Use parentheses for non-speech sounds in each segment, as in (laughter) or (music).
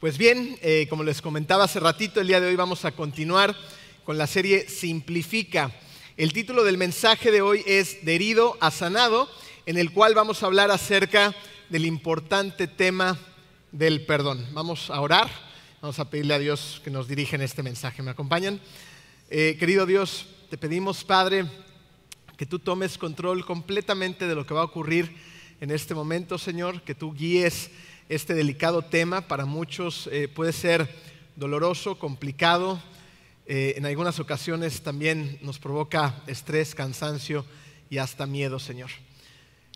Pues bien, eh, como les comentaba hace ratito, el día de hoy vamos a continuar con la serie Simplifica. El título del mensaje de hoy es De herido a sanado, en el cual vamos a hablar acerca del importante tema del perdón. Vamos a orar, vamos a pedirle a Dios que nos dirija en este mensaje. ¿Me acompañan? Eh, querido Dios, te pedimos, Padre, que tú tomes control completamente de lo que va a ocurrir en este momento, Señor, que tú guíes este delicado tema. Para muchos eh, puede ser doloroso, complicado. Eh, en algunas ocasiones también nos provoca estrés, cansancio y hasta miedo, Señor.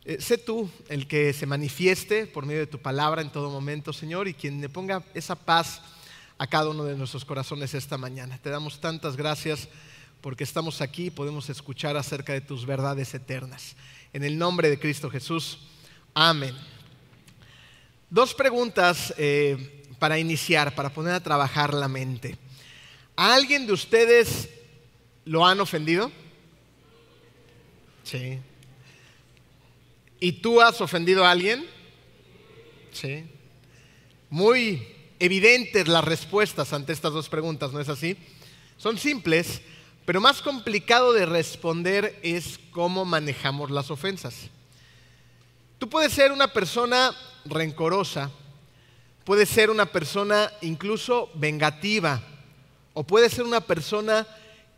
Eh, sé tú el que se manifieste por medio de tu palabra en todo momento, Señor, y quien le ponga esa paz a cada uno de nuestros corazones esta mañana. Te damos tantas gracias porque estamos aquí y podemos escuchar acerca de tus verdades eternas. En el nombre de Cristo Jesús. Amén. Dos preguntas eh, para iniciar, para poner a trabajar la mente. ¿A alguien de ustedes lo han ofendido? Sí. ¿Y tú has ofendido a alguien? Sí. Muy evidentes las respuestas ante estas dos preguntas, ¿no es así? Son simples, pero más complicado de responder es cómo manejamos las ofensas. Tú puedes ser una persona rencorosa, puede ser una persona incluso vengativa, o puede ser una persona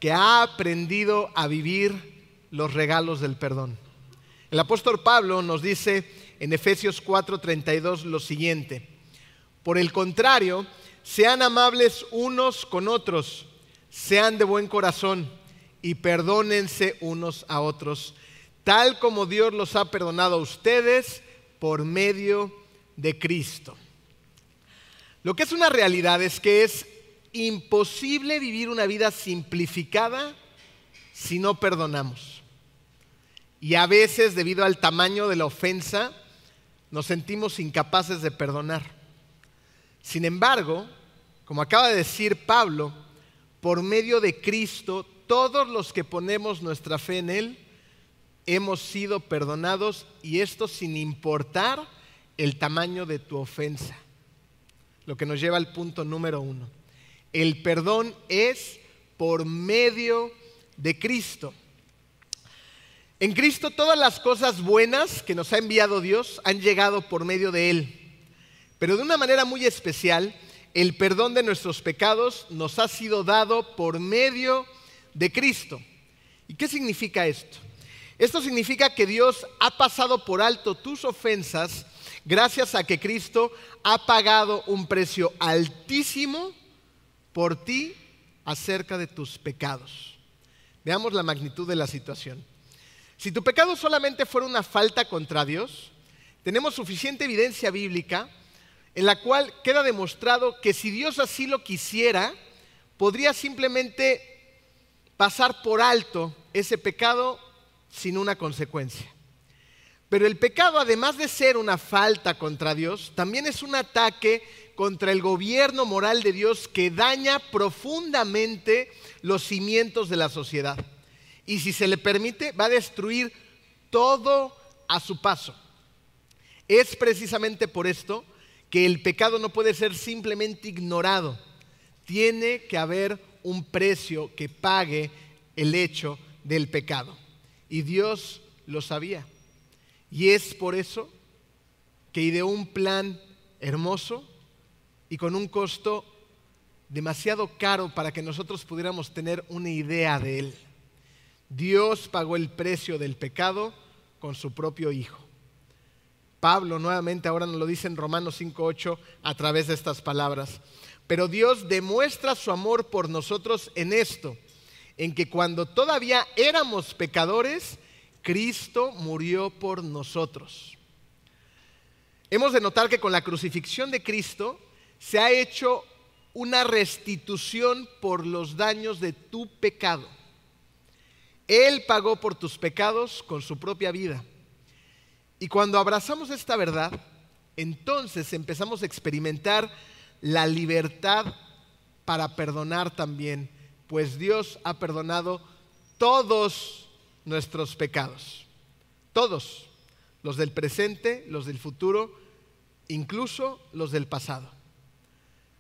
que ha aprendido a vivir los regalos del perdón. El apóstol Pablo nos dice en Efesios 4:32 lo siguiente, por el contrario, sean amables unos con otros, sean de buen corazón y perdónense unos a otros, tal como Dios los ha perdonado a ustedes por medio de Cristo. Lo que es una realidad es que es imposible vivir una vida simplificada si no perdonamos. Y a veces, debido al tamaño de la ofensa, nos sentimos incapaces de perdonar. Sin embargo, como acaba de decir Pablo, por medio de Cristo, todos los que ponemos nuestra fe en Él, hemos sido perdonados y esto sin importar el tamaño de tu ofensa. Lo que nos lleva al punto número uno. El perdón es por medio de Cristo. En Cristo todas las cosas buenas que nos ha enviado Dios han llegado por medio de Él. Pero de una manera muy especial, el perdón de nuestros pecados nos ha sido dado por medio de Cristo. ¿Y qué significa esto? Esto significa que Dios ha pasado por alto tus ofensas gracias a que Cristo ha pagado un precio altísimo por ti acerca de tus pecados. Veamos la magnitud de la situación. Si tu pecado solamente fuera una falta contra Dios, tenemos suficiente evidencia bíblica en la cual queda demostrado que si Dios así lo quisiera, podría simplemente pasar por alto ese pecado sin una consecuencia. Pero el pecado, además de ser una falta contra Dios, también es un ataque contra el gobierno moral de Dios que daña profundamente los cimientos de la sociedad. Y si se le permite, va a destruir todo a su paso. Es precisamente por esto que el pecado no puede ser simplemente ignorado. Tiene que haber un precio que pague el hecho del pecado. Y Dios lo sabía. Y es por eso que ideó un plan hermoso y con un costo demasiado caro para que nosotros pudiéramos tener una idea de él. Dios pagó el precio del pecado con su propio Hijo. Pablo nuevamente ahora nos lo dice en Romanos 5.8 a través de estas palabras. Pero Dios demuestra su amor por nosotros en esto, en que cuando todavía éramos pecadores, Cristo murió por nosotros. Hemos de notar que con la crucifixión de Cristo se ha hecho una restitución por los daños de tu pecado. Él pagó por tus pecados con su propia vida. Y cuando abrazamos esta verdad, entonces empezamos a experimentar la libertad para perdonar también pues Dios ha perdonado todos nuestros pecados. Todos. Los del presente, los del futuro, incluso los del pasado.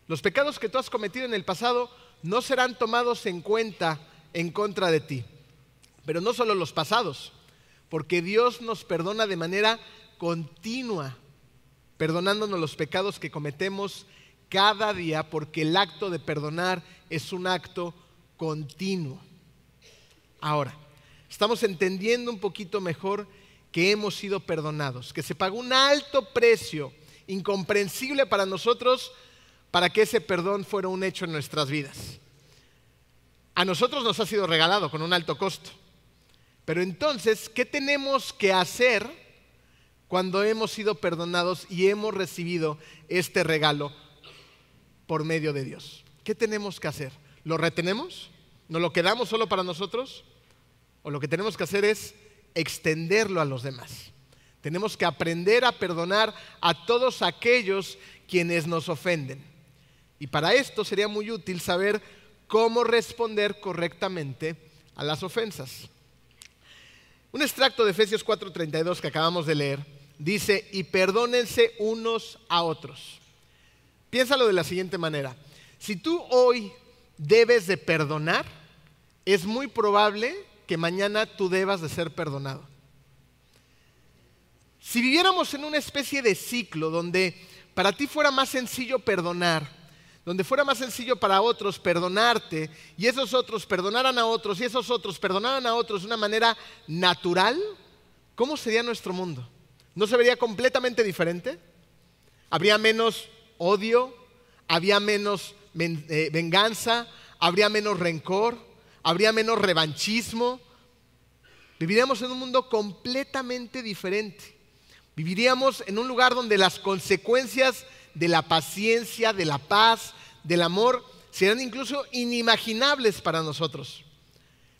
Los pecados que tú has cometido en el pasado no serán tomados en cuenta en contra de ti. Pero no solo los pasados, porque Dios nos perdona de manera continua, perdonándonos los pecados que cometemos cada día, porque el acto de perdonar es un acto continuo. Ahora, estamos entendiendo un poquito mejor que hemos sido perdonados, que se pagó un alto precio, incomprensible para nosotros, para que ese perdón fuera un hecho en nuestras vidas. A nosotros nos ha sido regalado con un alto costo. Pero entonces, ¿qué tenemos que hacer cuando hemos sido perdonados y hemos recibido este regalo por medio de Dios? ¿Qué tenemos que hacer? ¿Lo retenemos? ¿No lo quedamos solo para nosotros? ¿O lo que tenemos que hacer es extenderlo a los demás? Tenemos que aprender a perdonar a todos aquellos quienes nos ofenden. Y para esto sería muy útil saber cómo responder correctamente a las ofensas. Un extracto de Efesios 4:32 que acabamos de leer dice, y perdónense unos a otros. Piénsalo de la siguiente manera. Si tú hoy debes de perdonar, es muy probable que mañana tú debas de ser perdonado. Si viviéramos en una especie de ciclo donde para ti fuera más sencillo perdonar, donde fuera más sencillo para otros perdonarte y esos otros perdonaran a otros y esos otros perdonaran a otros de una manera natural, ¿cómo sería nuestro mundo? ¿No se vería completamente diferente? ¿Habría menos odio? ¿Habría menos eh, venganza? ¿Habría menos rencor? ¿Habría menos revanchismo? Viviríamos en un mundo completamente diferente. Viviríamos en un lugar donde las consecuencias de la paciencia, de la paz, del amor, serán incluso inimaginables para nosotros.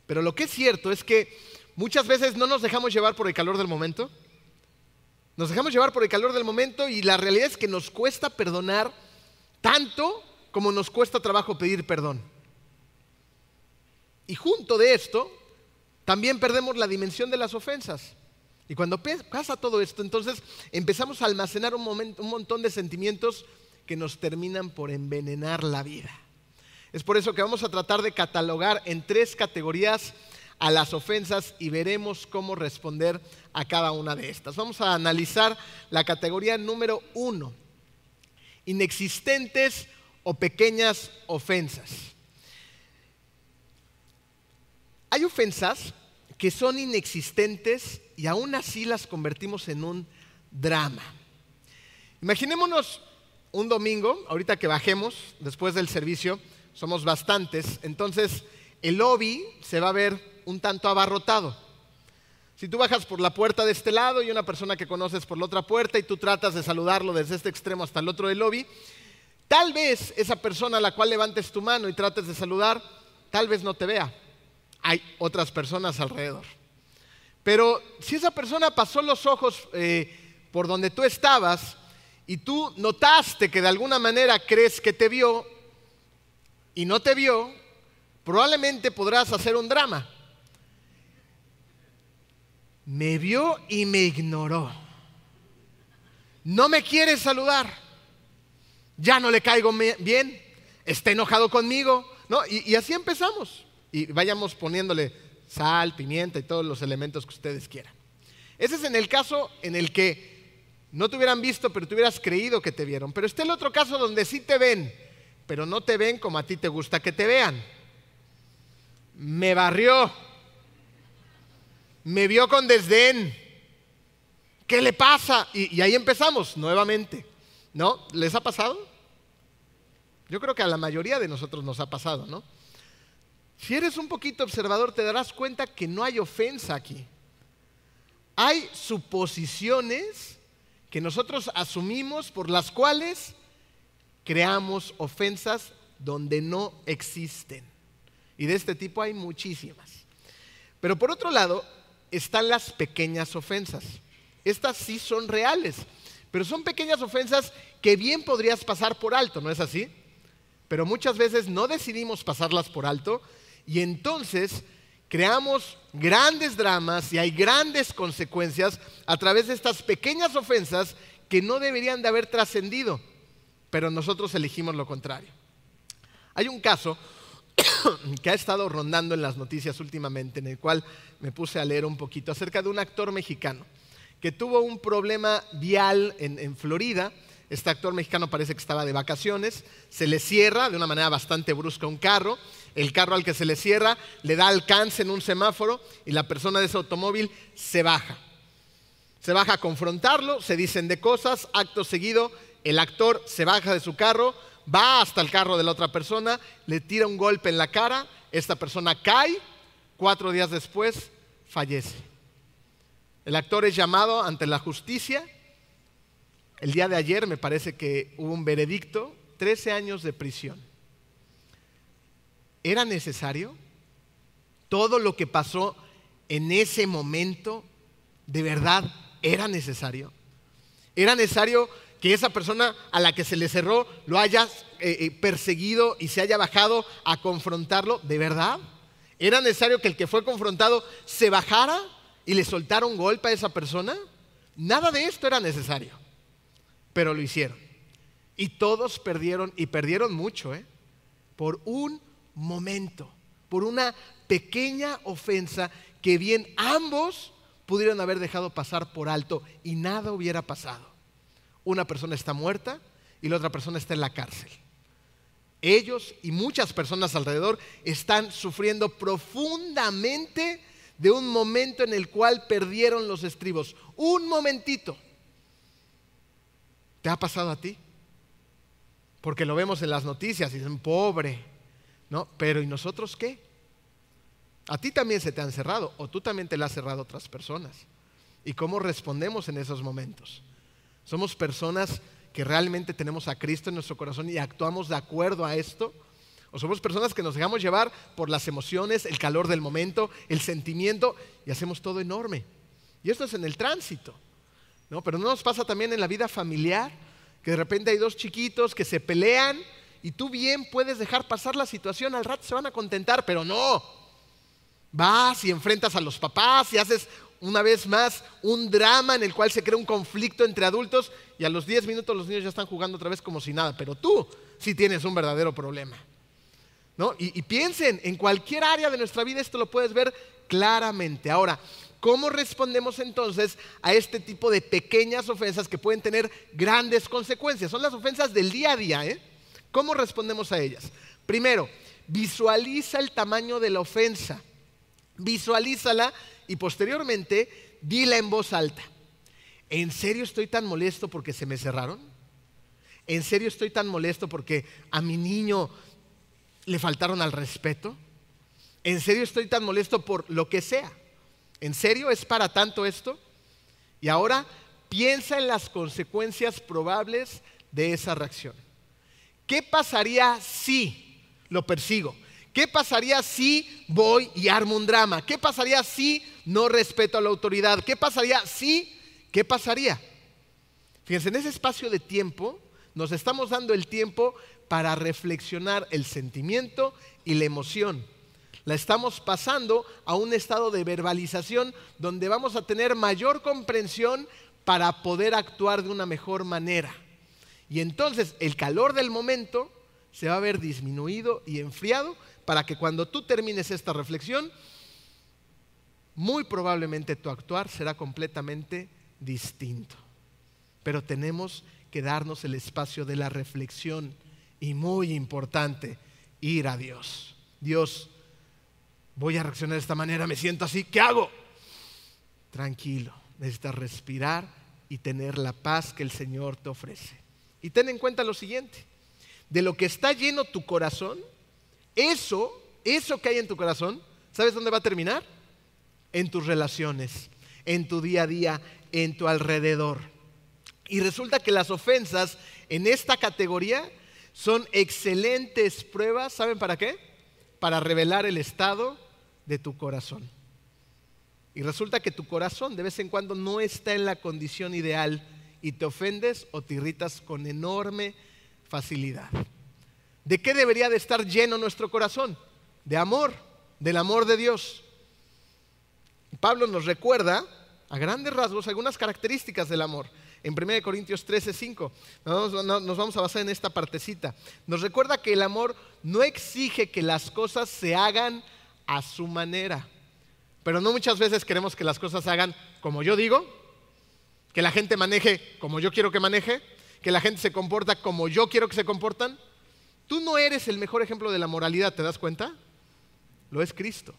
Pero lo que es cierto es que muchas veces no nos dejamos llevar por el calor del momento. Nos dejamos llevar por el calor del momento y la realidad es que nos cuesta perdonar tanto como nos cuesta trabajo pedir perdón. Y junto de esto, también perdemos la dimensión de las ofensas. Y cuando pasa todo esto, entonces empezamos a almacenar un, un montón de sentimientos que nos terminan por envenenar la vida. Es por eso que vamos a tratar de catalogar en tres categorías a las ofensas y veremos cómo responder a cada una de estas. Vamos a analizar la categoría número uno, inexistentes o pequeñas ofensas. Hay ofensas que son inexistentes y aún así las convertimos en un drama. Imaginémonos un domingo, ahorita que bajemos después del servicio, somos bastantes, entonces el lobby se va a ver un tanto abarrotado. Si tú bajas por la puerta de este lado y una persona que conoces por la otra puerta y tú tratas de saludarlo desde este extremo hasta el otro del lobby, tal vez esa persona a la cual levantes tu mano y trates de saludar, tal vez no te vea. Hay otras personas alrededor. Pero si esa persona pasó los ojos eh, por donde tú estabas, y tú notaste que de alguna manera crees que te vio y no te vio, probablemente podrás hacer un drama. Me vio y me ignoró. No me quiere saludar. Ya no le caigo bien. Está enojado conmigo. ¿no? Y, y así empezamos. Y vayamos poniéndole sal, pimienta y todos los elementos que ustedes quieran. Ese es en el caso en el que no te hubieran visto, pero te hubieras creído que te vieron. Pero está el otro caso donde sí te ven, pero no te ven como a ti te gusta que te vean. Me barrió. Me vio con desdén. ¿Qué le pasa? Y, y ahí empezamos nuevamente. ¿No? ¿Les ha pasado? Yo creo que a la mayoría de nosotros nos ha pasado, ¿no? Si eres un poquito observador, te darás cuenta que no hay ofensa aquí. Hay suposiciones que nosotros asumimos por las cuales creamos ofensas donde no existen. Y de este tipo hay muchísimas. Pero por otro lado, están las pequeñas ofensas. Estas sí son reales, pero son pequeñas ofensas que bien podrías pasar por alto, ¿no es así? Pero muchas veces no decidimos pasarlas por alto y entonces creamos grandes dramas y hay grandes consecuencias a través de estas pequeñas ofensas que no deberían de haber trascendido, pero nosotros elegimos lo contrario. Hay un caso (coughs) que ha estado rondando en las noticias últimamente, en el cual me puse a leer un poquito acerca de un actor mexicano que tuvo un problema vial en, Florida. Este actor mexicano parece que estaba de vacaciones, se le cierra de una manera bastante brusca un carro, el carro al que se le cierra le da alcance en un semáforo y la persona de ese automóvil se baja. Se baja a confrontarlo, se dicen de cosas, acto seguido el actor se baja de su carro, va hasta el carro de la otra persona, le tira un golpe en la cara, esta persona cae, cuatro días después fallece. El actor es llamado ante la justicia. El día de ayer me parece que hubo un veredicto, 13 años de prisión. ¿Era necesario? Todo lo que pasó en ese momento, ¿de verdad era necesario? ¿Era necesario que esa persona a la que se le cerró lo haya eh, eh, perseguido y se haya bajado a confrontarlo? ¿De verdad? ¿Era necesario que el que fue confrontado se bajara y le soltara un golpe a esa persona? Nada de esto era necesario, pero lo hicieron. Y todos perdieron, y perdieron mucho, ¿eh? por un momento, por una pequeña ofensa que bien ambos pudieron haber dejado pasar por alto y nada hubiera pasado una persona está muerta y la otra persona está en la cárcel. Ellos y muchas personas alrededor están sufriendo profundamente de un momento en el cual perdieron los estribos. Un momentito. ¿Te ha pasado a ti? Porque lo vemos en las noticias y dicen, pobre, ¿no? Pero ¿y nosotros qué? A ti también se te han cerrado o tú también te la has cerrado a otras personas. ¿Y cómo respondemos en esos momentos? Somos personas que realmente tenemos a Cristo en nuestro corazón y actuamos de acuerdo a esto. O somos personas que nos dejamos llevar por las emociones, el calor del momento, el sentimiento y hacemos todo enorme. Y esto es en el tránsito. Pero no nos pasa también en la vida familiar, que de repente hay dos chiquitos que se pelean y tú bien puedes dejar pasar la situación, al rato se van a contentar, pero no. Vas y enfrentas a los papás y haces una vez más un drama en el cual se crea un conflicto entre adultos y a los 10 minutos los niños ya están jugando otra vez como si nada, pero tú sí tienes un verdadero problema. ¿no? Y piensen, en cualquier área de nuestra vida esto lo puedes ver claramente. Ahora, ¿cómo respondemos entonces a este tipo de pequeñas ofensas que pueden tener grandes consecuencias? Son las ofensas del día a día. ¿eh? ¿Cómo respondemos a ellas? Primero, visualiza el tamaño de la ofensa. Visualízala y posteriormente dila en voz alta. ¿En serio estoy tan molesto porque se me cerraron? ¿En serio estoy tan molesto porque a mi niño le faltaron al respeto? ¿En serio estoy tan molesto por lo que sea? ¿En serio es para tanto esto? Y ahora piensa en las consecuencias probables de esa reacción. ¿Qué pasaría si lo persigo? ¿Qué pasaría si voy y armo un drama? ¿Qué pasaría si no respeto a la autoridad? ¿Qué pasaría si? ¿Qué pasaría? Fíjense, en ese espacio de tiempo nos estamos dando el tiempo para reflexionar el sentimiento y la emoción. La estamos pasando a un estado de verbalización donde vamos a tener mayor comprensión para poder actuar de una mejor manera. Y entonces el calor del momento se va a ver disminuido y enfriado para que cuando tú termines esta reflexión, muy probablemente tu actuar será completamente distinto. Pero tenemos que darnos el espacio de la reflexión y muy importante, ir a Dios. Dios, voy a reaccionar de esta manera, me siento así, ¿qué hago? Tranquilo, necesitas respirar y tener la paz que el Señor te ofrece. Y ten en cuenta lo siguiente, de lo que está lleno tu corazón, eso, eso que hay en tu corazón, ¿sabes dónde va a terminar? En tus relaciones, en tu día a día, en tu alrededor. Y resulta que las ofensas en esta categoría son excelentes pruebas, ¿saben para qué? Para revelar el estado de tu corazón. Y resulta que tu corazón de vez en cuando no está en la condición ideal y te ofendes o te irritas con enorme facilidad. ¿De qué debería de estar lleno nuestro corazón? De amor, del amor de Dios. Pablo nos recuerda a grandes rasgos algunas características del amor. en 1 Corintios 13, 5. Nos, vamos a basar en esta partecita. Nos recuerda que el amor no exige que las cosas se hagan a su manera. Pero no muchas veces queremos que las cosas se hagan como yo digo, que la gente maneje como yo quiero que maneje, que la gente se comporta como yo quiero que se comportan. Tú no eres el mejor ejemplo de la moralidad, ¿te das cuenta? Lo es Cristo.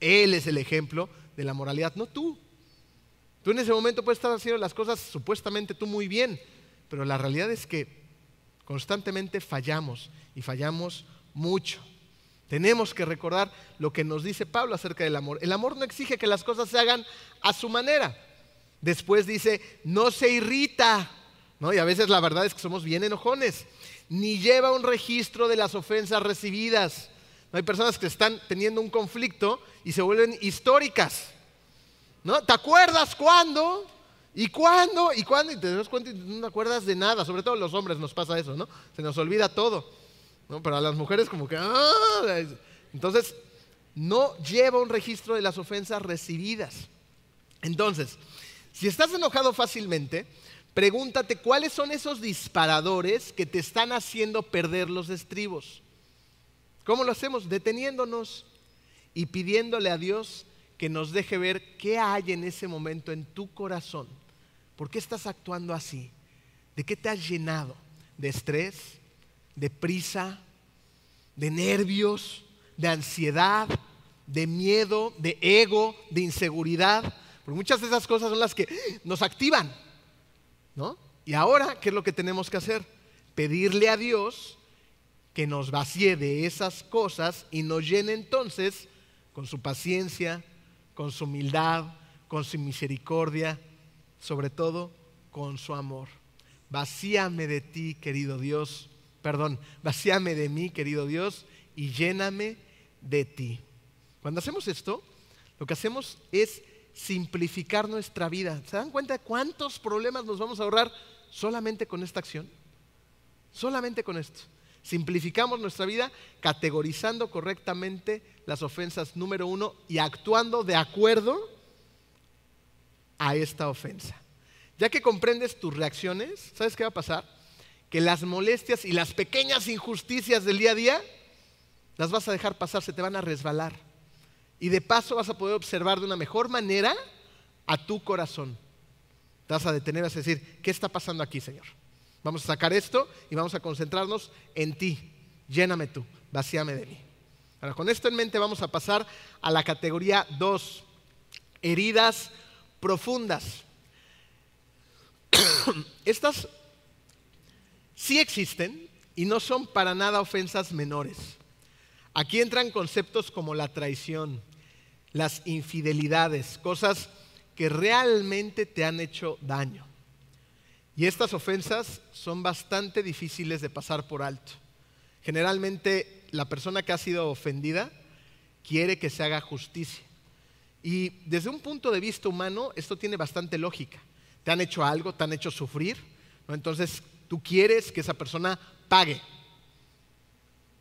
Él es el ejemplo de la moralidad, no tú. Tú en ese momento puedes estar haciendo las cosas supuestamente tú muy bien, pero la realidad es que constantemente fallamos y fallamos mucho. Tenemos que recordar lo que nos dice Pablo acerca del amor. El amor no exige que las cosas se hagan a su manera. Después dice, no se irrita. ¿no? Y a veces la verdad es que somos bien enojones. Ni lleva un registro de las ofensas recibidas. Hay personas que están teniendo un conflicto y se vuelven históricas. ¿No? ¿Te acuerdas cuándo? ¿Y cuándo? ¿Y cuándo? Y te das cuenta y no te acuerdas de nada. Sobre todo los hombres nos pasa eso, ¿no? Se nos olvida todo. ¿No? Las mujeres como que... ¡ah! Entonces, no lleva un registro de las ofensas recibidas. Entonces, si estás enojado fácilmente, pregúntate cuáles son esos disparadores que te están haciendo perder los estribos. ¿Cómo lo hacemos? Deteniéndonos y pidiéndole a Dios que nos deje ver qué hay en ese momento en tu corazón. ¿Por qué estás actuando así? ¿De qué te has llenado? ¿De estrés? ¿De prisa? ¿De nervios? ¿De ansiedad? ¿De miedo? ¿De ego? ¿De inseguridad? Porque muchas de esas cosas son las que nos activan. ¿No? Y ahora, ¿qué es lo que tenemos que hacer? Pedirle a Dios que nos vacíe de esas cosas y nos llene entonces con su paciencia, con su humildad, con su misericordia, sobre todo con su amor. Vacíame de ti, querido Dios, perdón, vacíame de mí, querido Dios, y lléname de ti. Cuando hacemos esto, lo que hacemos es simplificar nuestra vida. ¿Se dan cuenta de cuántos problemas nos vamos a ahorrar solamente con esta acción? Solamente con esto. Simplificamos nuestra vida categorizando correctamente las ofensas número uno y actuando de acuerdo a esta ofensa. Ya que comprendes tus reacciones, ¿sabes qué va a pasar? Que las molestias y las pequeñas injusticias del día a día las vas a dejar pasar, se te van a resbalar. Y de paso vas a poder observar de una mejor manera a tu corazón. Te vas a detener, vas a decir, ¿qué está pasando aquí, Señor? Vamos a sacar esto y vamos a concentrarnos en ti. Lléname tú, vacíame de mí. Ahora, con esto en mente vamos a pasar a la categoría 2, heridas profundas. (coughs) Estas sí existen y no son para nada ofensas menores. Aquí entran conceptos como la traición, las infidelidades, cosas que realmente te han hecho daño. Y estas ofensas son bastante difíciles de pasar por alto. Generalmente la persona que ha sido ofendida quiere que se haga justicia. Y desde un punto de vista humano esto tiene bastante lógica. Te han hecho algo, te han hecho sufrir, entonces tú quieres que esa persona pague.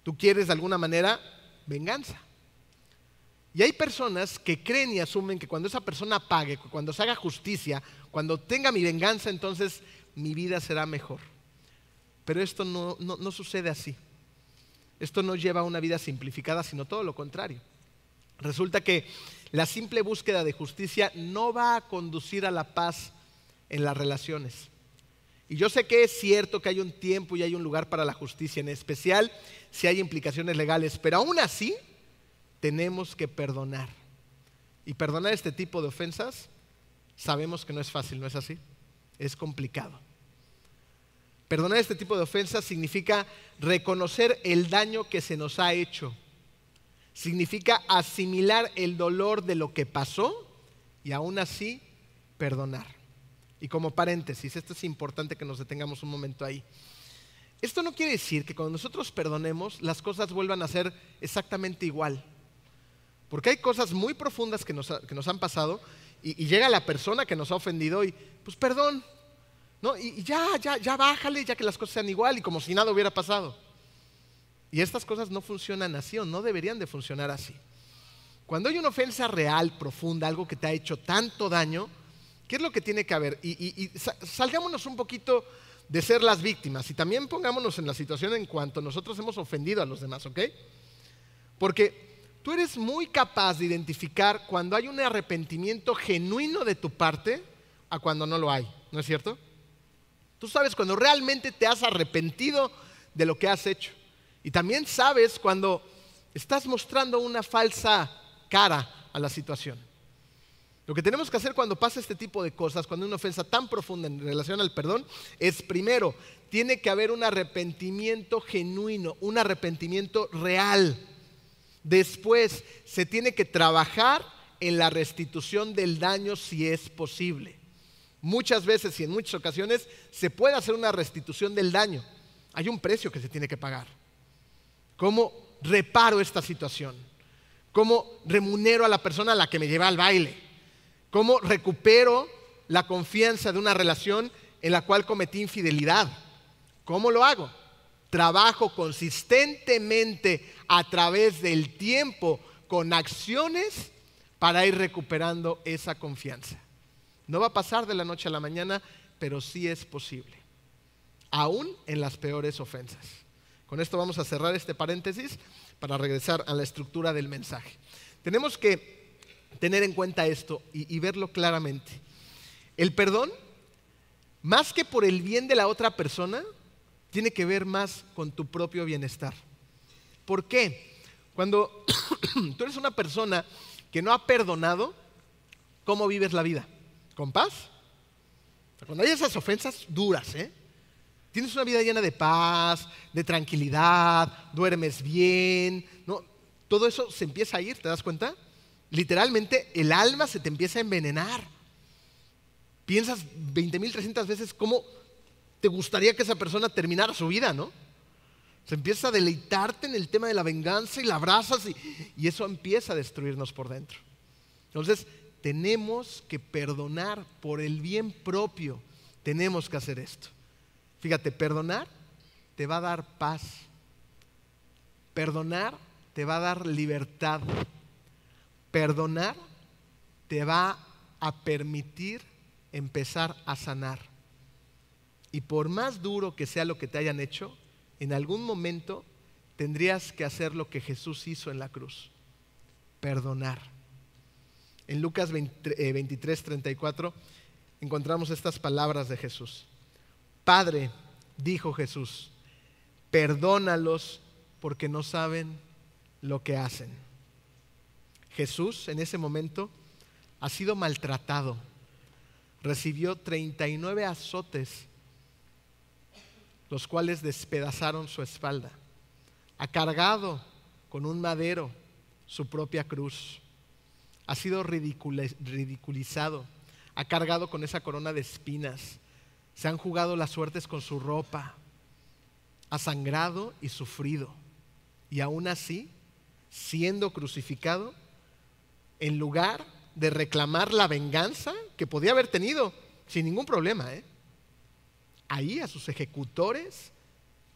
Tú quieres de alguna manera venganza. Y hay personas que creen y asumen que cuando esa persona pague, cuando se haga justicia, cuando tenga mi venganza, entonces mi vida será mejor. Pero esto no, no, sucede así. Esto no lleva a una vida simplificada, sino todo lo contrario. Resulta que la simple búsqueda de justicia no va a conducir a la paz en las relaciones. Y yo sé que es cierto que hay un tiempo y hay un lugar para la justicia, en especial si hay implicaciones legales, pero aún así tenemos que perdonar. Y perdonar este tipo de ofensas sabemos que no es fácil, ¿no es así? Es complicado. Perdonar este tipo de ofensas significa reconocer el daño que se nos ha hecho. Significa asimilar el dolor de lo que pasó y aún así perdonar. Y como paréntesis, esto es importante que nos detengamos un momento ahí. Esto no quiere decir que cuando nosotros perdonemos las cosas vuelvan a ser exactamente igual. Porque hay cosas muy profundas que nos, han pasado y, y, llega la persona que nos ha ofendido y, pues perdón, y, ya, ya, ya bájale, ya que las cosas sean igual y como si nada hubiera pasado. Y estas cosas no funcionan así o no deberían de funcionar así. Cuando hay una ofensa real, profunda, algo que te ha hecho tanto daño, ¿Qué es lo que tiene que haber? Y, salgámonos un poquito de ser las víctimas y también pongámonos en la situación en cuanto nosotros hemos ofendido a los demás, ¿ok? Porque tú eres muy capaz de identificar cuando hay un arrepentimiento genuino de tu parte a cuando no lo hay, ¿no es cierto? Tú sabes cuando realmente te has arrepentido de lo que has hecho. Y también sabes cuando estás mostrando una falsa cara a la situación. Lo que tenemos que hacer cuando pasa este tipo de cosas, cuando hay una ofensa tan profunda en relación al perdón, es primero, tiene que haber un arrepentimiento genuino, un arrepentimiento real. Después, se tiene que trabajar en la restitución del daño si es posible. Muchas veces y en muchas ocasiones se puede hacer una restitución del daño. Hay un precio que se tiene que pagar. ¿Cómo reparo esta situación? ¿Cómo remunero a la persona a la que me lleva al baile? ¿Cómo recupero la confianza de una relación en la cual cometí infidelidad? ¿Cómo lo hago? Trabajo consistentemente a través del tiempo con acciones para ir recuperando esa confianza. No va a pasar de la noche a la mañana, pero sí es posible, aún en las peores ofensas. Con esto vamos a cerrar este paréntesis para regresar a la estructura del mensaje. Tenemos que tener en cuenta esto y, verlo claramente. El perdón, más que por el bien de la otra persona, tiene que ver más con tu propio bienestar. ¿Por qué? Cuando (coughs) tú eres una persona que no ha perdonado, ¿cómo vives la vida? ¿Con paz? Cuando hay esas ofensas duras, ¿eh? Tienes una vida llena de paz, de tranquilidad, duermes bien, ¿no? Todo eso se empieza a ir, ¿te das cuenta? Literalmente el alma se te empieza a envenenar. Piensas 20.300 veces cómo te gustaría que esa persona terminara su vida, ¿no? Se empieza a deleitarte en el tema de la venganza y la abrazas y, y eso empieza a destruirnos por dentro. Entonces, tenemos que perdonar por el bien propio. Tenemos que hacer esto. Fíjate, perdonar te va a dar paz. Perdonar te va a dar libertad. Perdonar te va a permitir empezar a sanar. Y por más duro que sea lo que te hayan hecho, en algún momento tendrías que hacer lo que Jesús hizo en la cruz, perdonar. En Lucas 23, 34 eh, encontramos estas palabras de Jesús. Padre, dijo Jesús, perdónalos porque no saben lo que hacen. Jesús en ese momento ha sido maltratado, recibió 39 azotes, los cuales despedazaron su espalda, ha cargado con un madero su propia cruz, ha sido ridiculizado, ha cargado con esa corona de espinas, se han jugado las suertes con su ropa, ha sangrado y sufrido. Y aún así, siendo crucificado, en lugar de reclamar la venganza que podía haber tenido sin ningún problema, ¿eh? ahí a sus ejecutores,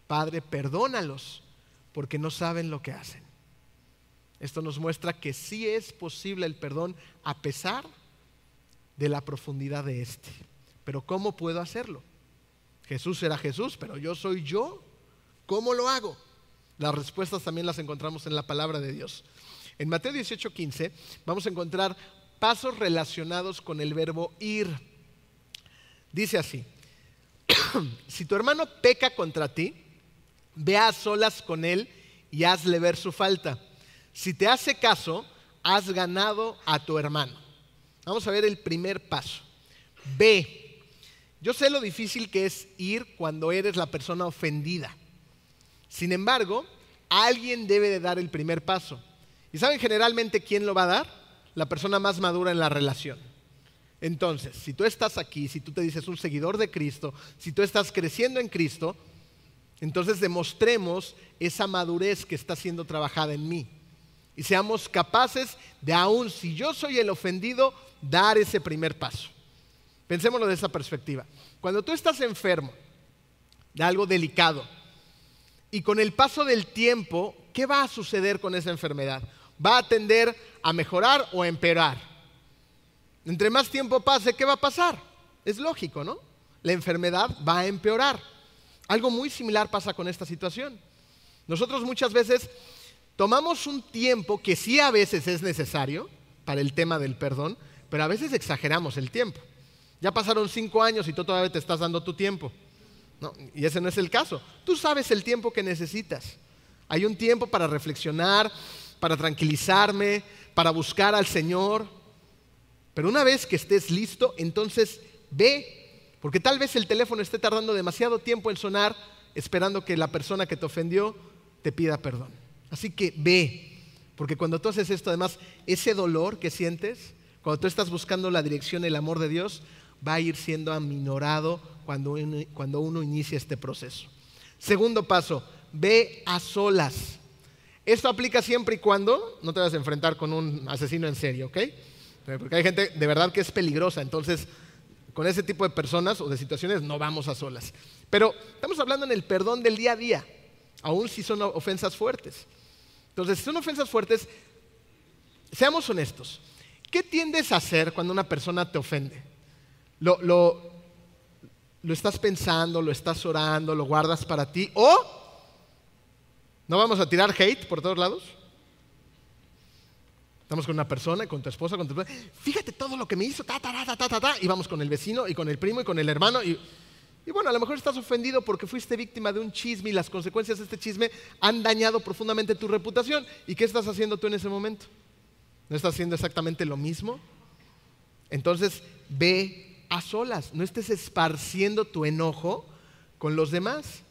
Padre, perdónalos porque no saben lo que hacen. Esto nos muestra que sí es posible el perdón a pesar de la profundidad de este. Pero ¿cómo puedo hacerlo? Jesús era Jesús, pero yo soy yo. ¿Cómo lo hago? Las respuestas también las encontramos en la palabra de Dios. En Mateo 18, 15 vamos a encontrar pasos relacionados con el verbo ir. Dice así, (coughs) si tu hermano peca contra ti, ve a solas con él y hazle ver su falta. Si te hace caso, has ganado a tu hermano. Vamos a ver el primer paso. Ve yo sé lo difícil que es ir cuando eres la persona ofendida. Sin embargo, alguien debe de dar el primer paso. ¿Y saben generalmente quién lo va a dar? La persona más madura en la relación. Entonces, si tú estás aquí, si tú te dices un seguidor de Cristo, si tú estás creciendo en Cristo, entonces demostremos esa madurez que está siendo trabajada en mí. Y seamos capaces de, aún si yo soy el ofendido, dar ese primer paso. Pensémoslo de esa perspectiva. Cuando tú estás enfermo de algo delicado y con el paso del tiempo, ¿qué va a suceder con esa enfermedad? ¿Va a tender a mejorar o a empeorar? Entre más tiempo pase, ¿qué va a pasar? Es lógico, ¿no? La enfermedad va a empeorar. Algo muy similar pasa con esta situación. Nosotros muchas veces tomamos un tiempo que sí a veces es necesario para el tema del perdón, pero a veces exageramos el tiempo. Ya pasaron cinco años y tú todavía te estás dando tu tiempo. y ese no es el caso. Tú sabes el tiempo que necesitas. Hay un tiempo para reflexionar, para tranquilizarme, para buscar al Señor. Pero una vez que estés listo, entonces ve, porque tal vez el teléfono esté tardando demasiado tiempo en sonar esperando que la persona que te ofendió te pida perdón. Así que ve, porque cuando tú haces esto, además, ese dolor que sientes, cuando tú estás buscando la dirección, el amor de Dios, va a ir siendo aminorado cuando uno, cuando uno inicia este proceso. Segundo paso, ve a solas. Esto aplica siempre y cuando no te vas a enfrentar con un asesino en serio, ¿ok? Porque hay gente de verdad que es peligrosa, entonces con ese tipo de personas o de situaciones no vamos a solas. Pero estamos hablando en el perdón del día a día, aun si son ofensas fuertes. Entonces, si son ofensas fuertes, seamos honestos. ¿Qué tiendes a hacer cuando una persona te ofende? ¿Lo, lo, lo estás pensando, lo estás orando, lo guardas para ti? ¿O ¿No vamos a tirar hate por todos lados? Estamos con una persona, con tu esposa, con tu esposa. Fíjate todo lo que me hizo, ta, ta, ta, ta, ta, ta. Y vamos con el vecino, y con el primo, y con el hermano. Y, y bueno, a lo mejor estás ofendido porque fuiste víctima de un chisme y las consecuencias de este chisme han dañado profundamente tu reputación. ¿Y qué estás haciendo tú en ese momento? ¿No estás haciendo exactamente lo mismo? Entonces, ve a solas. No estés esparciendo tu enojo con los demás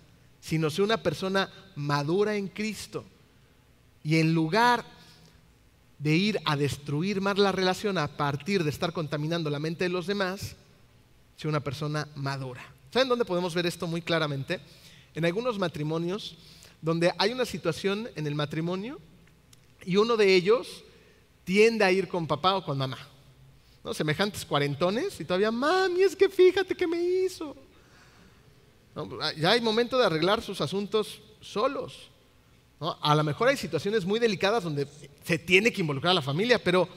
sino sea una persona madura en Cristo. Y en lugar de ir a destruir más la relación a partir de estar contaminando la mente de los demás, sea una persona madura. ¿Saben dónde podemos ver esto muy claramente? En algunos matrimonios donde hay una situación en el matrimonio y uno de ellos tiende a ir con papá o con mamá. ¿no? Semejantes cuarentones y todavía, mami, es que fíjate qué me hizo. Ya hay momento de arreglar sus asuntos solos. A lo mejor hay situaciones muy delicadas donde se tiene que involucrar a la familia, pero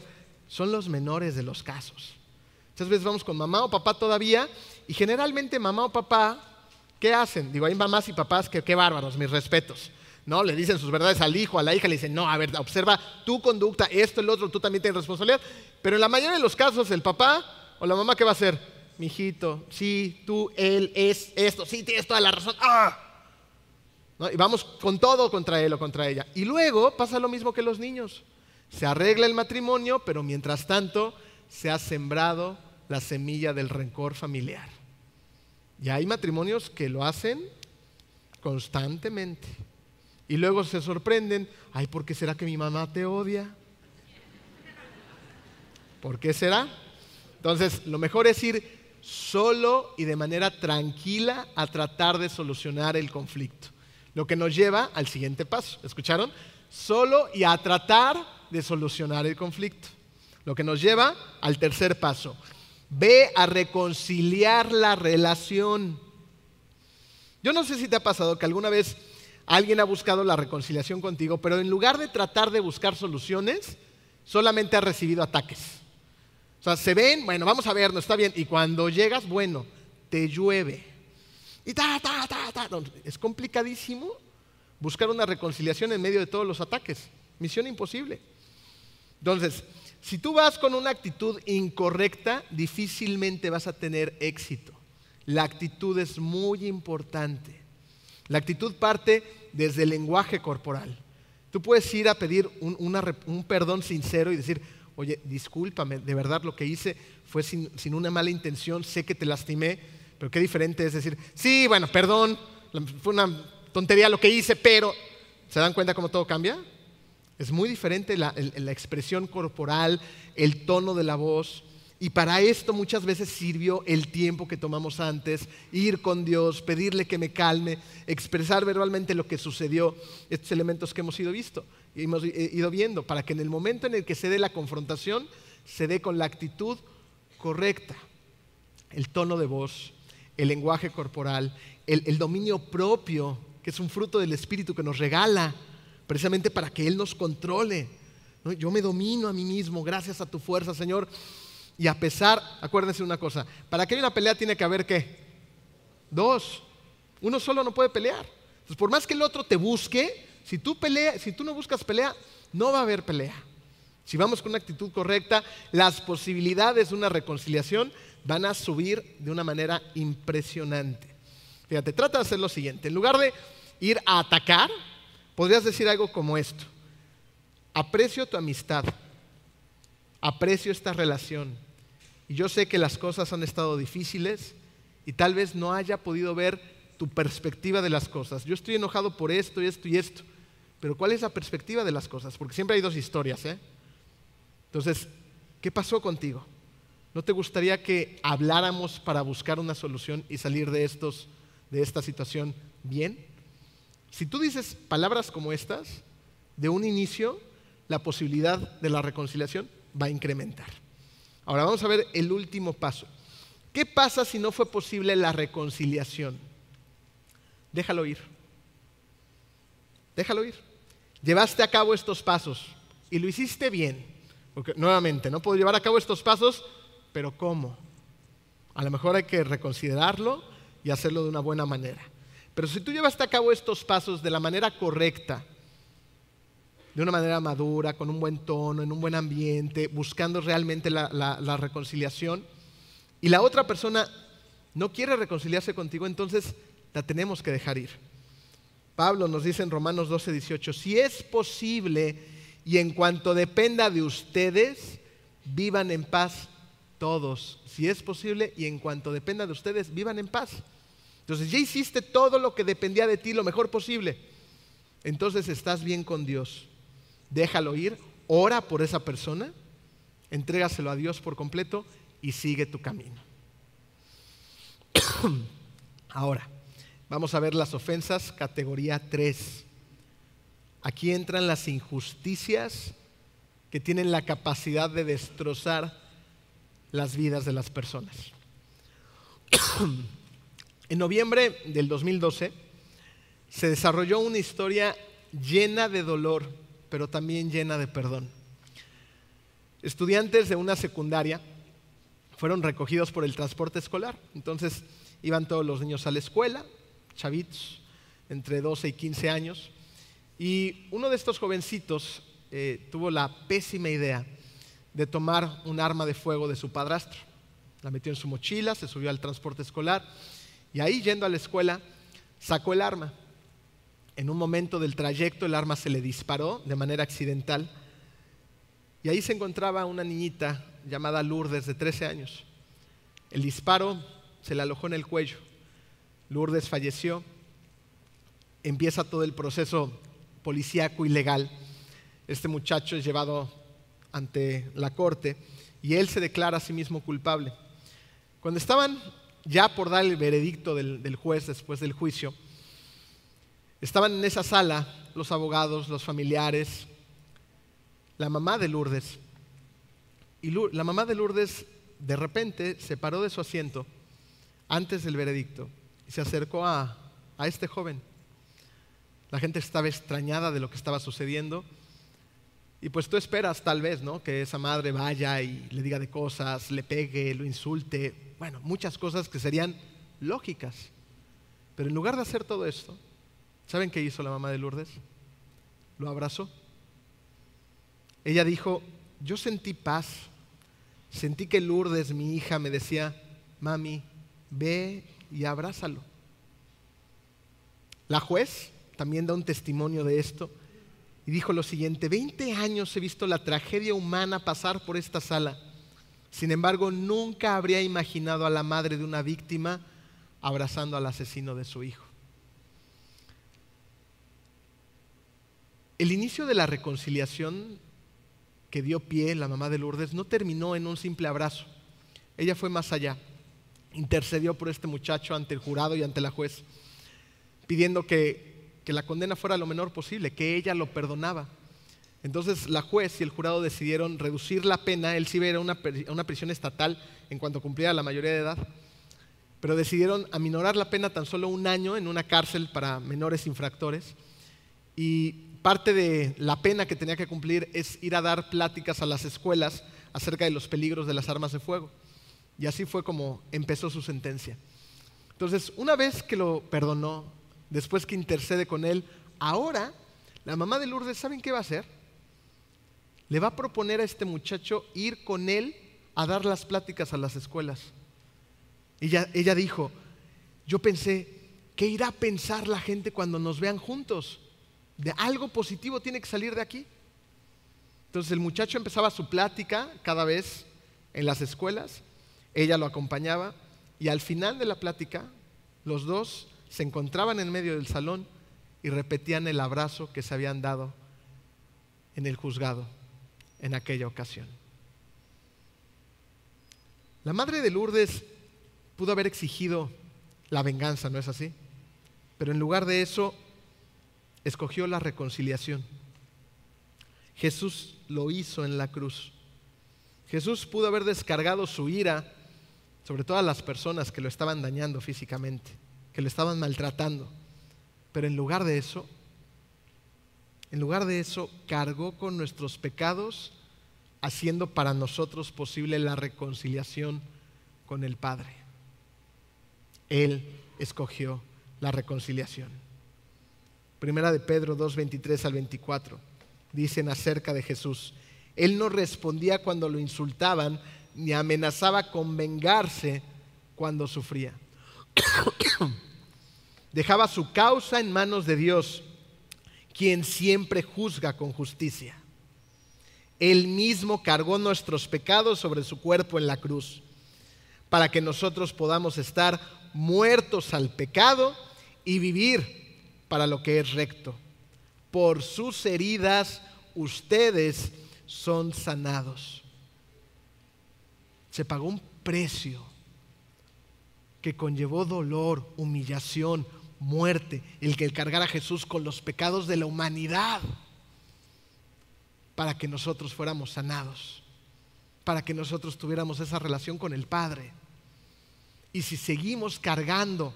son los menores de los casos. Muchas veces vamos con mamá o papá todavía y generalmente mamá o papá, ¿qué hacen? Digo, hay mamás y papás que qué bárbaros, mis respetos. ¿no? Le dicen sus verdades al hijo, a la hija, le dicen, no, a ver, observa tu conducta, esto, el otro, tú también tienes responsabilidad. Pero en la mayoría de los casos, el papá o la mamá, ¿qué va a hacer? Mijito, sí, tú, él, es esto, sí, tienes toda la razón. ¡Ah! Y vamos con todo contra él o contra ella. Y luego pasa lo mismo que los niños. Se arregla el matrimonio, pero mientras tanto se ha sembrado la semilla del rencor familiar. Y hay matrimonios que lo hacen constantemente. Y luego se sorprenden, ay, ¿por qué será que mi mamá te odia? (laughs) ¿Por qué será? Entonces, lo mejor es ir solo y de manera tranquila a tratar de solucionar el conflicto. Lo que nos lleva al siguiente paso. ¿Escucharon? Solo y a tratar de solucionar el conflicto. Lo que nos lleva al tercer paso. Ve a reconciliar la relación. Yo no sé si te ha pasado que alguna vez alguien ha buscado la reconciliación contigo, pero en lugar de tratar de buscar soluciones, solamente ha recibido ataques. O sea, se ven, bueno, vamos a ver, no está bien. Y cuando llegas, bueno, te llueve. Y ta, ta, ta, ta. es complicadísimo buscar una reconciliación en medio de todos los ataques. Misión imposible. Entonces, si tú vas con una actitud incorrecta, difícilmente vas a tener éxito. La actitud es muy importante. La actitud parte desde el lenguaje corporal. Tú puedes ir a pedir un, un perdón sincero y decir, oye, discúlpame, de verdad lo que hice fue sin, una mala intención, sé que te lastimé, pero qué diferente es decir, sí, bueno, perdón, fue una tontería lo que hice, pero ¿se dan cuenta cómo todo cambia? Es muy diferente la, la expresión corporal, el tono de la voz. Y para esto muchas veces sirvió el tiempo que tomamos antes, ir con Dios, pedirle que me calme, expresar verbalmente lo que sucedió, estos elementos que hemos ido visto hemos ido viendo, para que en el momento en el que se dé la confrontación, se dé con la actitud correcta, el tono de voz, el lenguaje corporal, el, dominio propio, que es un fruto del Espíritu que nos regala, precisamente para que Él nos controle. Yo me domino a mí mismo gracias a tu fuerza, Señor. Y a pesar, acuérdense una cosa, para que haya una pelea tiene que haber qué? Dos. Uno solo no puede pelear. Entonces, por más que el otro te busque, si tú, si tú no buscas pelea, no va a haber pelea. Si vamos con una actitud correcta, las posibilidades de una reconciliación van a subir de una manera impresionante. Fíjate, trata de hacer lo siguiente. En lugar de ir a atacar, podrías decir algo como esto. Aprecio tu amistad. Aprecio esta relación. Y yo sé que las cosas han estado difíciles y tal vez no haya podido ver tu perspectiva de las cosas. Yo estoy enojado por esto y esto y esto. Pero ¿cuál es la perspectiva de las cosas? Porque siempre hay dos historias. ¿eh? Entonces, ¿qué pasó contigo? ¿No te gustaría que habláramos para buscar una solución y salir de, estos, de esta situación bien? Si tú dices palabras como estas, de un inicio, la posibilidad de la reconciliación va a incrementar. Ahora vamos a ver el último paso. ¿Qué pasa si no fue posible la reconciliación? Déjalo ir. Déjalo ir. Llevaste a cabo estos pasos y lo hiciste bien. Porque nuevamente, no puedo llevar a cabo estos pasos, pero ¿cómo? A lo mejor hay que reconsiderarlo y hacerlo de una buena manera. Pero si tú llevaste a cabo estos pasos de la manera correcta, de una manera madura, con un buen tono, en un buen ambiente, buscando realmente la, reconciliación, y la otra persona no quiere reconciliarse contigo, entonces la tenemos que dejar ir. Pablo nos dice en Romanos 12, 18, si es posible y en cuanto dependa de ustedes, vivan en paz todos. Si es posible y en cuanto dependa de ustedes, vivan en paz. Entonces ya hiciste todo lo que dependía de ti lo mejor posible. Entonces estás bien con Dios. Déjalo ir, ora por esa persona, entrégaselo a Dios por completo y sigue tu camino. (coughs) Ahora, vamos a ver las ofensas, categoría 3. Aquí entran las injusticias que tienen la capacidad de destrozar las vidas de las personas. (coughs) en noviembre del 2012 se desarrolló una historia llena de dolor, pero también llena de perdón. Estudiantes de una secundaria fueron recogidos por el transporte escolar. Entonces iban todos los niños a la escuela, chavitos, entre 12 y 15 años. Y uno de estos jovencitos eh, tuvo la pésima idea de tomar un arma de fuego de su padrastro. La metió en su mochila, se subió al transporte escolar y ahí yendo a la escuela sacó el arma. En un momento del trayecto el arma se le disparó de manera accidental y ahí se encontraba una niñita llamada Lourdes de 13 años. El disparo se le alojó en el cuello. Lourdes falleció. Empieza todo el proceso policíaco y legal. Este muchacho es llevado ante la corte y él se declara a sí mismo culpable. Cuando estaban ya por dar el veredicto del, del juez después del juicio, estaban en esa sala los abogados, los familiares, la mamá de Lourdes. Y la mamá de Lourdes de repente se paró de su asiento antes del veredicto y se acercó a, a este joven la gente estaba extrañada de lo que estaba sucediendo. Y pues tú esperas tal vez, ¿no? Que esa madre vaya y le diga de cosas, le pegue, lo insulte, bueno, muchas cosas que serían lógicas. Pero en lugar de hacer todo esto, ¿saben qué hizo la mamá de Lourdes? Lo abrazó. Ella dijo, yo sentí paz, sentí que Lourdes, mi hija, me decía, mami, ve y abrázalo. La juez también da un testimonio de esto. Y dijo lo siguiente, 20 años he visto la tragedia humana pasar por esta sala. Sin embargo, nunca habría imaginado a la madre de una víctima abrazando al asesino de su hijo. El inicio de la reconciliación que dio pie la mamá de Lourdes no terminó en un simple abrazo. Ella fue más allá. Intercedió por este muchacho ante el jurado y ante la juez, pidiendo que que la condena fuera lo menor posible, que ella lo perdonaba. Entonces la juez y el jurado decidieron reducir la pena, él sí iba a una, una prisión estatal en cuanto cumpliera la mayoría de edad, pero decidieron aminorar la pena tan solo un año en una cárcel para menores infractores y parte de la pena que tenía que cumplir es ir a dar pláticas a las escuelas acerca de los peligros de las armas de fuego. Y así fue como empezó su sentencia. Entonces, una vez que lo perdonó, después que intercede con él, ahora la mamá de Lourdes, ¿saben qué va a hacer? Le va a proponer a este muchacho ir con él a dar las pláticas a las escuelas. Ella, ella dijo, yo pensé, ¿qué irá a pensar la gente cuando nos vean juntos? De algo positivo tiene que salir de aquí. Entonces el muchacho empezaba su plática cada vez en las escuelas, ella lo acompañaba y al final de la plática los dos se encontraban en medio del salón y repetían el abrazo que se habían dado en el juzgado en aquella ocasión. La madre de Lourdes pudo haber exigido la venganza, ¿no es así? Pero en lugar de eso, escogió la reconciliación. Jesús lo hizo en la cruz. Jesús pudo haber descargado su ira sobre todas las personas que lo estaban dañando físicamente, que lo estaban maltratando. Pero en lugar de eso, en lugar de eso, cargó con nuestros pecados, haciendo para nosotros posible la reconciliación con el Padre. Él escogió la reconciliación. Primera de Pedro 2, 23 al 24 dicen acerca de Jesús. Él no respondía cuando lo insultaban, ni amenazaba con vengarse cuando sufría. (coughs) Dejaba su causa en manos de Dios, quien siempre juzga con justicia. Él mismo cargó nuestros pecados sobre su cuerpo en la cruz, para que nosotros podamos estar muertos al pecado y vivir para lo que es recto. Por sus heridas ustedes son sanados. Se pagó un precio que conllevó dolor, humillación, muerte, el que cargara a Jesús con los pecados de la humanidad para que nosotros fuéramos sanados, para que nosotros tuviéramos esa relación con el Padre. Y si seguimos cargando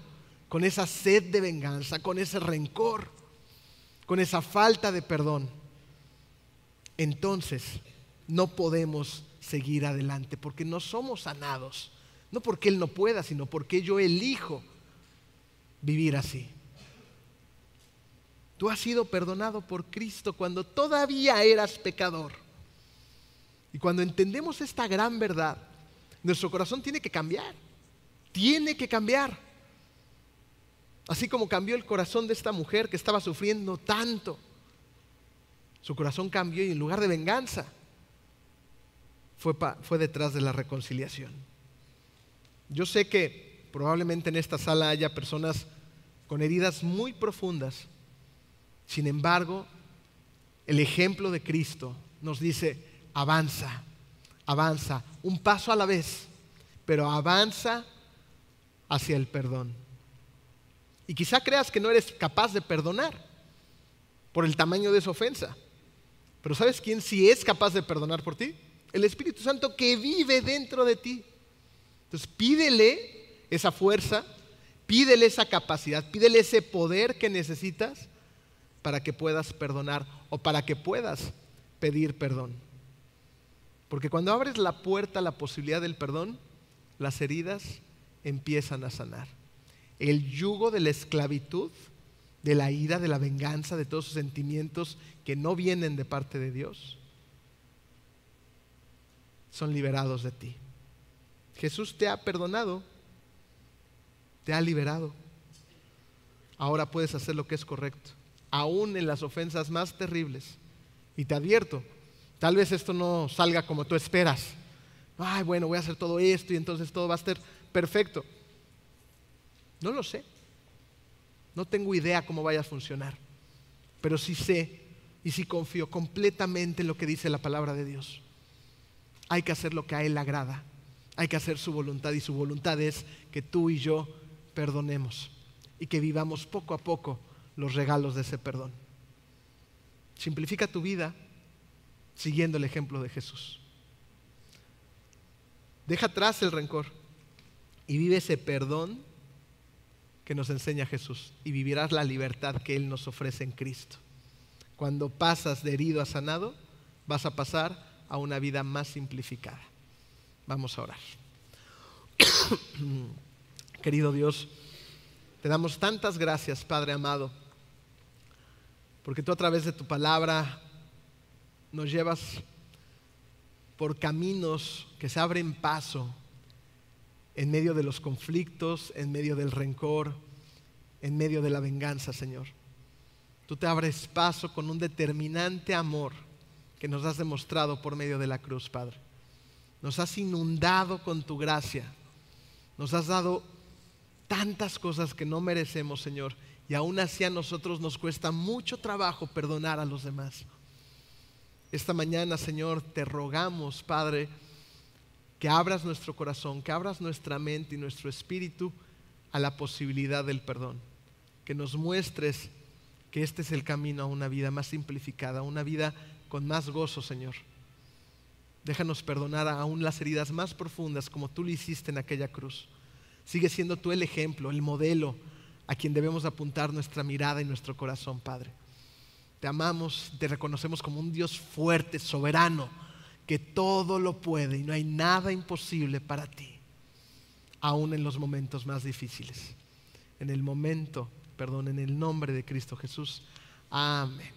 con esa sed de venganza, con ese rencor, con esa falta de perdón, entonces no podemos seguir adelante porque no somos sanados. No porque Él no pueda, sino porque yo elijo vivir así. Tú has sido perdonado por Cristo cuando todavía eras pecador. Y cuando entendemos esta gran verdad, nuestro corazón tiene que cambiar. Tiene que cambiar. Así como cambió el corazón de esta mujer que estaba sufriendo tanto. Su corazón cambió y en lugar de venganza fue, fue detrás de la reconciliación. Yo sé que probablemente en esta sala haya personas con heridas muy profundas. Sin embargo, el ejemplo de Cristo nos dice, avanza, avanza, un paso a la vez, pero avanza hacia el perdón. Y quizá creas que no eres capaz de perdonar por el tamaño de esa ofensa. Pero ¿sabes quién sí es capaz de perdonar por ti? El Espíritu Santo que vive dentro de ti. Entonces pídele esa fuerza, pídele esa capacidad, pídele ese poder que necesitas para que puedas perdonar o para que puedas pedir perdón. Porque cuando abres la puerta a la posibilidad del perdón, las heridas empiezan a sanar. El yugo de la esclavitud, de la ira, de la venganza, de todos sus sentimientos que no vienen de parte de Dios, son liberados de ti. Jesús te ha perdonado, te ha liberado. Ahora puedes hacer lo que es correcto, aún en las ofensas más terribles. Y te advierto, tal vez esto no salga como tú esperas. Ay, bueno, voy a hacer todo esto y entonces todo va a estar perfecto. No lo sé. No tengo idea cómo vaya a funcionar. Pero sí sé y sí confío completamente en lo que dice la palabra de Dios. Hay que hacer lo que a Él agrada. Hay que hacer su voluntad y su voluntad es que tú y yo perdonemos y que vivamos poco a poco los regalos de ese perdón. Simplifica tu vida siguiendo el ejemplo de Jesús. Deja atrás el rencor y vive ese perdón que nos enseña Jesús y vivirás la libertad que Él nos ofrece en Cristo. Cuando pasas de herido a sanado, vas a pasar a una vida más simplificada. Vamos a orar. (coughs) Querido Dios, te damos tantas gracias, Padre amado, porque tú a través de tu palabra nos llevas por caminos que se abren paso en medio de los conflictos, en medio del rencor, en medio de la venganza, Señor. Tú te abres paso con un determinante amor que nos has demostrado por medio de la cruz, Padre. Nos has inundado con tu gracia. Nos has dado tantas cosas que no merecemos, Señor. Y aún así a nosotros nos cuesta mucho trabajo perdonar a los demás. Esta mañana, Señor, te rogamos, Padre, que abras nuestro corazón, que abras nuestra mente y nuestro espíritu a la posibilidad del perdón. Que nos muestres que este es el camino a una vida más simplificada, a una vida con más gozo, Señor. Déjanos perdonar aún las heridas más profundas como tú lo hiciste en aquella cruz. Sigue siendo tú el ejemplo, el modelo a quien debemos apuntar nuestra mirada y nuestro corazón, Padre. Te amamos, te reconocemos como un Dios fuerte, soberano, que todo lo puede y no hay nada imposible para ti, aún en los momentos más difíciles. En el momento, perdón, en el nombre de Cristo Jesús. Amén.